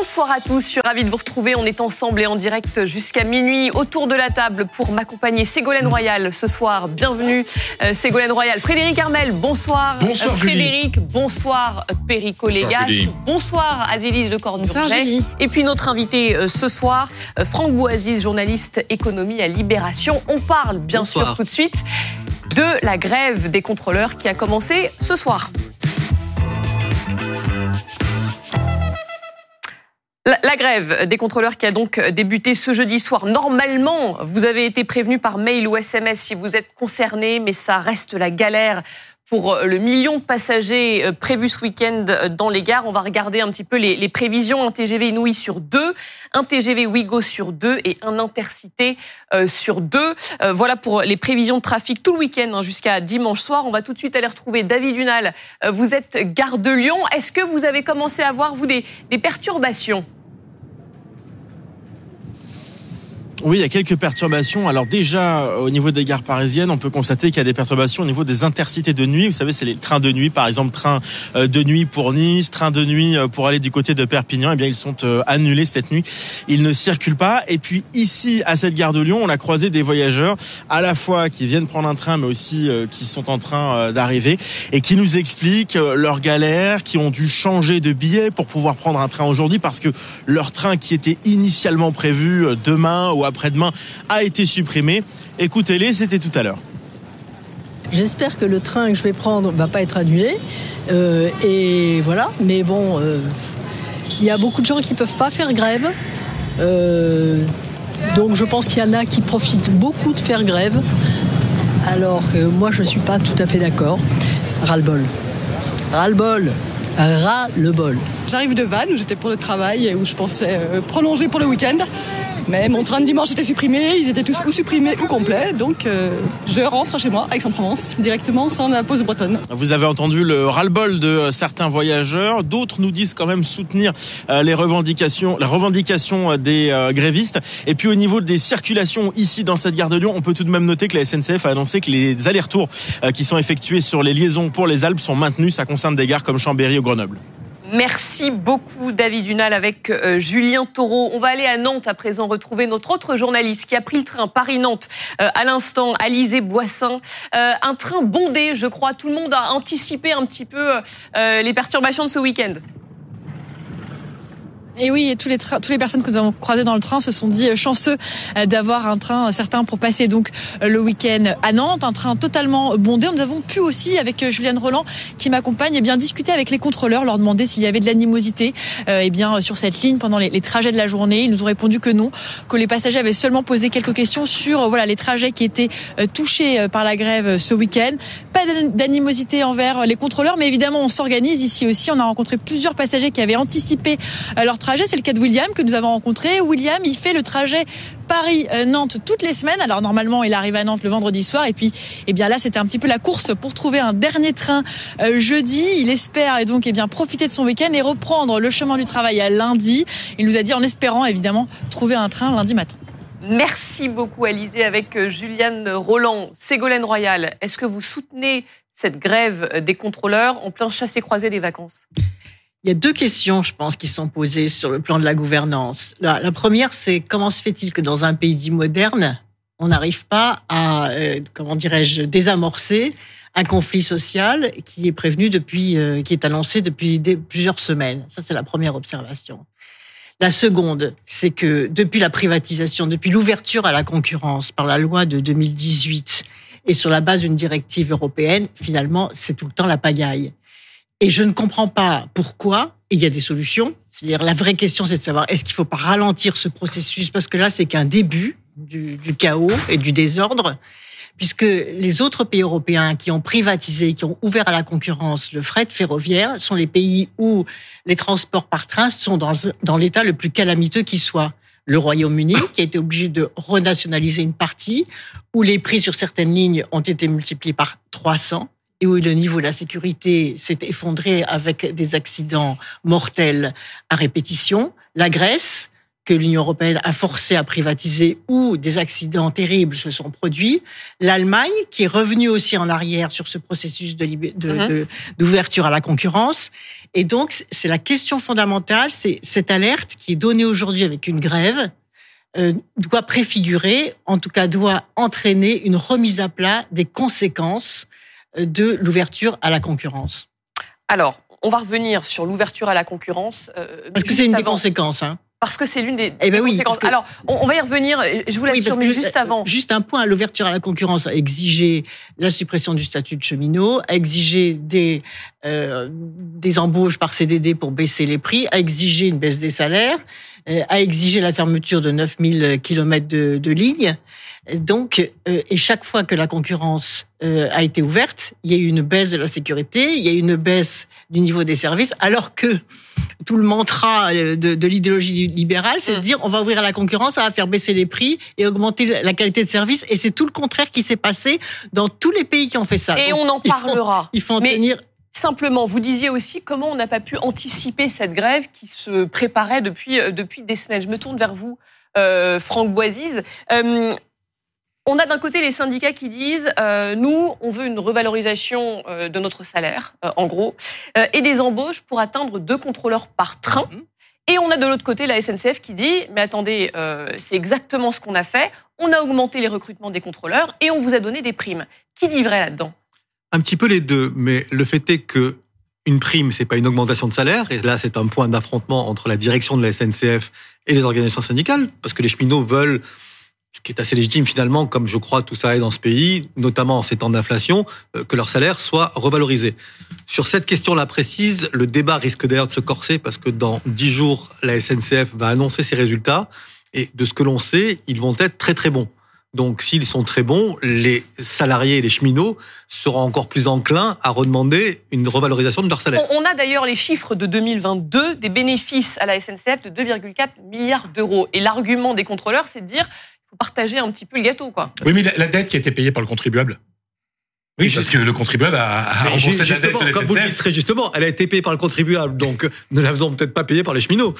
Bonsoir à tous, je suis ravie de vous retrouver. On est ensemble et en direct jusqu'à minuit autour de la table pour m'accompagner Ségolène Royal ce soir. Bienvenue euh, Ségolène Royal. Frédéric Armel, bonsoir. Bonsoir Frédéric, bonsoir Perico Légas. Julie. Bonsoir Azélis de Bonsoir, Cornurget. Et puis notre invité euh, ce soir, euh, Franck Bouaziz, journaliste économie à Libération. On parle bien Bonsoir. sûr tout de suite de la grève des contrôleurs qui a commencé ce soir. La, grève des contrôleurs qui a donc débuté ce jeudi soir. Normalement, vous avez été prévenu par mail ou SMS si vous êtes concerné, mais ça reste la galère pour le million de passagers euh, prévus ce week-end dans les gares. On va regarder un petit peu les, prévisions. Un TGV Inouï sur deux, un TGV Ouigo sur deux et un Intercité euh, sur deux. Euh, voilà pour les prévisions de trafic tout le week-end hein, jusqu'à dimanche soir. On va tout de suite aller retrouver David Dunal. Euh, Vous êtes gare de Lyon. Est-ce que vous avez commencé à voir, vous, des perturbations? Oui, il y a quelques perturbations. Alors déjà, euh, au niveau des gares parisiennes, on peut constater qu'il y a des perturbations au niveau des intercités de nuit. Vous savez, c'est les trains de nuit, par exemple, train euh, de nuit pour Nice, train de nuit euh, pour aller du côté de Perpignan. Eh bien, ils sont annulés cette nuit. Ils ne circulent pas. Et puis ici, à cette gare de Lyon, on a croisé des voyageurs, à la fois qui viennent prendre un train, mais aussi qui sont en train d'arriver et qui nous expliquent leurs galères, qui ont dû changer de billet pour pouvoir prendre un train aujourd'hui parce que leur train qui était initialement prévu demain ou après-demain a été supprimé. Écoutez-les, c'était tout à l'heure. J'espère que le train que je vais prendre va pas être annulé. Euh, et voilà. Mais bon, euh, il y a beaucoup de gens qui peuvent pas faire grève. Euh, donc je pense qu'il y en a qui profitent beaucoup de faire grève. Alors que moi, je suis pas tout à fait d'accord. Ras-le-bol. Ras-le-bol. Ras-le-bol. J'arrive de Vannes où j'étais pour le travail et où je pensais prolonger pour le week-end. Mais mon train de dimanche était supprimé, ils étaient tous ou supprimés ou complets. Donc euh, je rentre chez moi, Aix-en-Provence, directement sans la pause bretonne. Vous avez entendu le ras-le-bol de euh, certains voyageurs. D'autres nous disent quand même soutenir euh, les revendications, des grévistes. Et puis au niveau des circulations ici dans cette gare de Lyon, on peut tout de même noter que la SNCF a annoncé que les allers-retours qui sont effectués sur les liaisons pour les Alpes sont maintenus. Ça concerne des gares comme Chambéry ou Grenoble. Merci beaucoup David Dunal avec euh, Julien Taureau. On va aller à Nantes à présent retrouver notre autre journaliste qui a pris le train Paris-Nantes euh, à l'instant, Alizé Boissin. Euh, un train bondé, je crois. Tout le monde a anticipé un petit peu les perturbations de ce week-end. Et oui, et tous les, tous les personnes que nous avons croisées dans le train se sont dit euh, chanceux euh, d'avoir un train euh, certain pour passer donc le week-end à Nantes, un train totalement bondé. Nous avons pu aussi, avec Juliane Roland qui m'accompagne, eh bien discuter avec les contrôleurs, leur demander s'il y avait de l'animosité eh bien sur cette ligne pendant les, trajets de la journée. Ils nous ont répondu que non, que les passagers avaient seulement posé quelques questions sur voilà les trajets qui étaient touchés par la grève ce week-end. Pas d'an- d'animosité envers les contrôleurs, mais évidemment on s'organise ici aussi. On a rencontré plusieurs passagers qui avaient anticipé leur trajet. C'est le cas de William que nous avons rencontré. William, il fait le trajet Paris-Nantes toutes les semaines. Alors normalement, il arrive à Nantes le vendredi soir. Et puis, eh bien là, c'était un petit peu la course pour trouver un dernier train euh, jeudi. Il espère et donc eh bien profiter de son week-end et reprendre le chemin du travail à lundi. Il nous a dit en espérant évidemment trouver un train lundi matin. Merci beaucoup Alizé avec euh, Juliane Roland. Ségolène Royal, est-ce que vous soutenez cette grève des contrôleurs en plein chassé-croisé des vacances? Il y a deux questions, je pense, qui sont posées sur le plan de la gouvernance. La, première, c'est comment se fait-il que dans un pays dit moderne, on n'arrive pas à, euh, comment dirais-je, désamorcer un conflit social qui est prévenu depuis, euh, qui est annoncé depuis plusieurs semaines? Ça, c'est la première observation. La seconde, c'est que depuis la privatisation, depuis l'ouverture à la concurrence par la loi de 2018 et sur la base d'une directive européenne, finalement, c'est tout le temps la pagaille. Et je ne comprends pas pourquoi. Il y a des solutions. C'est-à-dire, la vraie question, c'est de savoir est-ce qu'il faut pas ralentir ce processus? Parce que là, c'est qu'un début du, du chaos et du désordre, puisque les autres pays européens qui ont privatisé, qui ont ouvert à la concurrence le fret ferroviaire, sont les pays où les transports par train sont dans, dans l'état le plus calamiteux qui soit. Le Royaume-Uni, qui a été obligé de renationaliser une partie, où les prix sur certaines lignes ont été multipliés par 300 et où le niveau de la sécurité s'est effondré avec des accidents mortels à répétition. La Grèce, que l'Union européenne a forcé à privatiser ou des accidents terribles se sont produits. L'Allemagne, qui est revenue aussi en arrière sur ce processus Mhm. de, d'ouverture à la concurrence. Et donc, c'est la question fondamentale, c'est cette alerte qui est donnée aujourd'hui avec une grève euh, doit préfigurer, en tout cas doit entraîner une remise à plat des conséquences de l'ouverture à la concurrence. Alors, on va revenir sur l'ouverture à la concurrence. euh, Parce que c'est une des avant. conséquences. Hein. Parce que c'est l'une des, Eh ben oui, conséquences. que- Alors, on, on va y revenir. Je vous Oui, parce mais juste euh, avant. Juste un point, l'ouverture à la concurrence a exigé la suppression du statut de cheminot, a exigé des, euh, des embauches par CDD pour baisser les prix, a exigé une baisse des salaires, euh, a exigé la fermeture de 9000 kilomètres de, de lignes. Donc, euh, et chaque fois que la concurrence euh, a été ouverte, il y a eu une baisse de la sécurité, il y a eu une baisse du niveau des services, alors que tout le mantra euh, de, de l'idéologie libérale, c'est de Mm. dire on va ouvrir à la concurrence, ça va faire baisser les prix et augmenter la qualité de service. Et c'est tout le contraire qui s'est passé dans tous les pays qui ont fait ça. Et Donc, on en il faut- parlera. Il faut en Mais- tenir. Simplement, vous disiez aussi comment on n'a pas pu anticiper cette grève qui se préparait depuis, euh, depuis des semaines. Je me tourne vers vous, euh, Franck Boisise. Euh, on a d'un côté les syndicats qui disent euh, nous, on veut une revalorisation euh, de notre salaire, euh, en gros, euh, et des embauches pour atteindre deux contrôleurs par train. Et on a de l'autre côté la SNCF qui dit mais attendez, euh, c'est exactement ce qu'on a fait. On a augmenté les recrutements des contrôleurs et on vous a donné des primes. Qui dit vrai là-dedans? Un petit peu les deux, mais le fait est que une prime, c'est pas une augmentation de salaire, et là c'est un point d'affrontement entre la direction de la SNCF et les organisations syndicales, parce que les cheminots veulent, ce qui est assez légitime finalement, comme je crois tout ça est dans ce pays, notamment en ces temps d'inflation, euh, que leur salaire soit revalorisé. Sur cette question-là précise, le débat risque d'ailleurs de se corser, parce que dans dix jours, la SNCF va annoncer ses résultats, et de ce que l'on sait, ils vont être très très bons. Donc, s'ils sont très bons, les salariés et les cheminots seront encore plus enclins à redemander une revalorisation de leur salaire. On, a d'ailleurs les chiffres de 2022 des bénéfices à la SNCF de 2,4 milliards d'euros. Et l'argument des contrôleurs, c'est de dire faut partager un petit peu le gâteau, quoi. Oui, mais la, la dette qui a été payée par le contribuable. Oui, Mais parce que le contribuable a, a Mais remboursé la dette de la comme vous le dites SNCF. très justement, elle a été payée par le contribuable, donc euh, ne la faisons peut-être pas payer par les cheminots.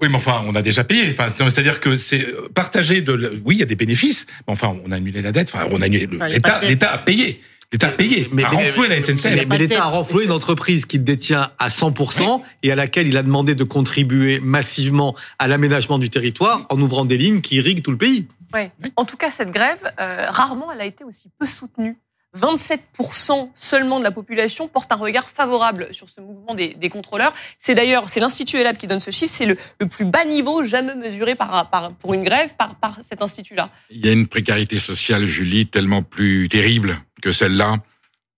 Oui, mais enfin, on a déjà payé. Enfin, c'est-à-dire que c'est euh, partagé de. Oui, il y a des bénéfices, mais enfin, on a annulé la dette. Enfin, on a annulé. Enfin, a L'État, a payé. L'État a payé. a renfloué la SNCF. Mais, mais l'État a renfloué une entreprise qu'il détient à 100% et à laquelle il a demandé de contribuer massivement à l'aménagement du territoire en ouvrant des lignes qui irriguent tout le pays. Ouais. En tout cas, cette grève, euh, rarement elle a été aussi peu soutenue. 27% seulement de la population porte un regard favorable sur ce mouvement des, des contrôleurs. C'est d'ailleurs, c'est l'Institut ELAB qui donne ce chiffre, c'est le, le plus bas niveau jamais mesuré par, par- pour une grève par, par cet institut-là. Il y a une précarité sociale, Julie, tellement plus terrible que celle-là,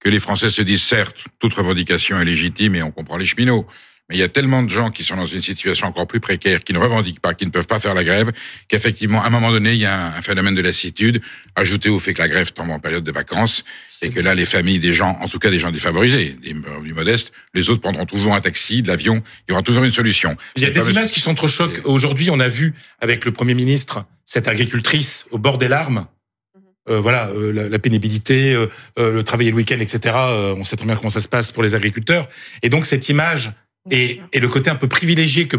que les Français se disent, certes, toute revendication est légitime et on comprend les cheminots. Mais il y a tellement de gens qui sont dans une situation encore plus précaire, qui ne revendiquent pas, qui ne peuvent pas faire la grève, qu'effectivement, à un moment donné, il y a un, phénomène de lassitude, ajouté au fait que la grève tombe en période de vacances, et que là, les familles des gens, en tout cas des gens défavorisés, des modestes, les autres prendront toujours un taxi, de l'avion, il y aura toujours une solution. Il y a des images qui sont trop chocs. Aujourd'hui, on a vu avec le Premier ministre cette agricultrice au bord des larmes. Euh, voilà, euh, la, la pénibilité, euh, euh, le travailler le week-end, etc. euh, on sait très bien comment ça se passe pour les agriculteurs. Et donc cette image et, et le côté un peu privilégié que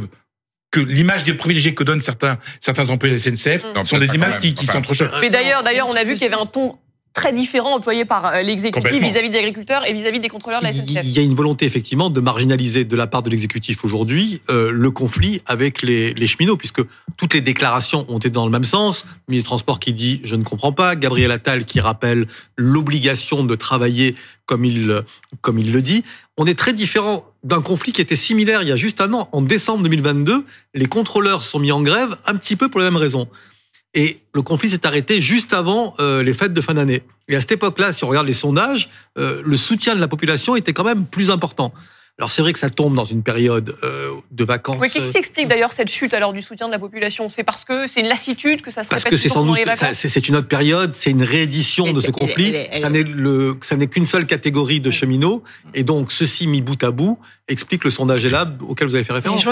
que l'image des privilégiés que donnent certains certains employés de la SNCF Non, sont des images qui, qui Enfin, sont trop chocs. Mais d'ailleurs, d'ailleurs, on a vu qu'il y avait un ton très différent employé par euh, l'exécutif vis-à-vis des agriculteurs et vis-à-vis des contrôleurs de la SNCF. Il y a une volonté effectivement de marginaliser de la part de l'exécutif aujourd'hui euh, le conflit avec les, les cheminots, puisque toutes les déclarations ont été dans le même sens. Le ministre des Transports qui dit je ne comprends pas, Gabriel Attal qui rappelle l'obligation de travailler comme il comme il le dit. On est très différent d'un conflit qui était similaire il y a juste un an. En décembre 2022, les contrôleurs sont mis en grève un petit peu pour les mêmes raisons. Et le conflit s'est arrêté juste avant euh, les fêtes de fin d'année. Et à cette époque-là, si on regarde les sondages, euh, le soutien de la population était quand même plus important. Alors c'est vrai que ça tombe dans une période euh, de vacances. Oui, Qu'est-ce qui explique d'ailleurs cette chute alors du soutien de la population? C'est parce que c'est une lassitude que ça se parce répète que c'est sans doute c'est une autre période, c'est une réédition Et de ce conflit. elle elle ça n'est qu'une seule catégorie de cheminots, et donc ceci mis bout à bout explique le sondage ELAB auquel vous avez fait référence.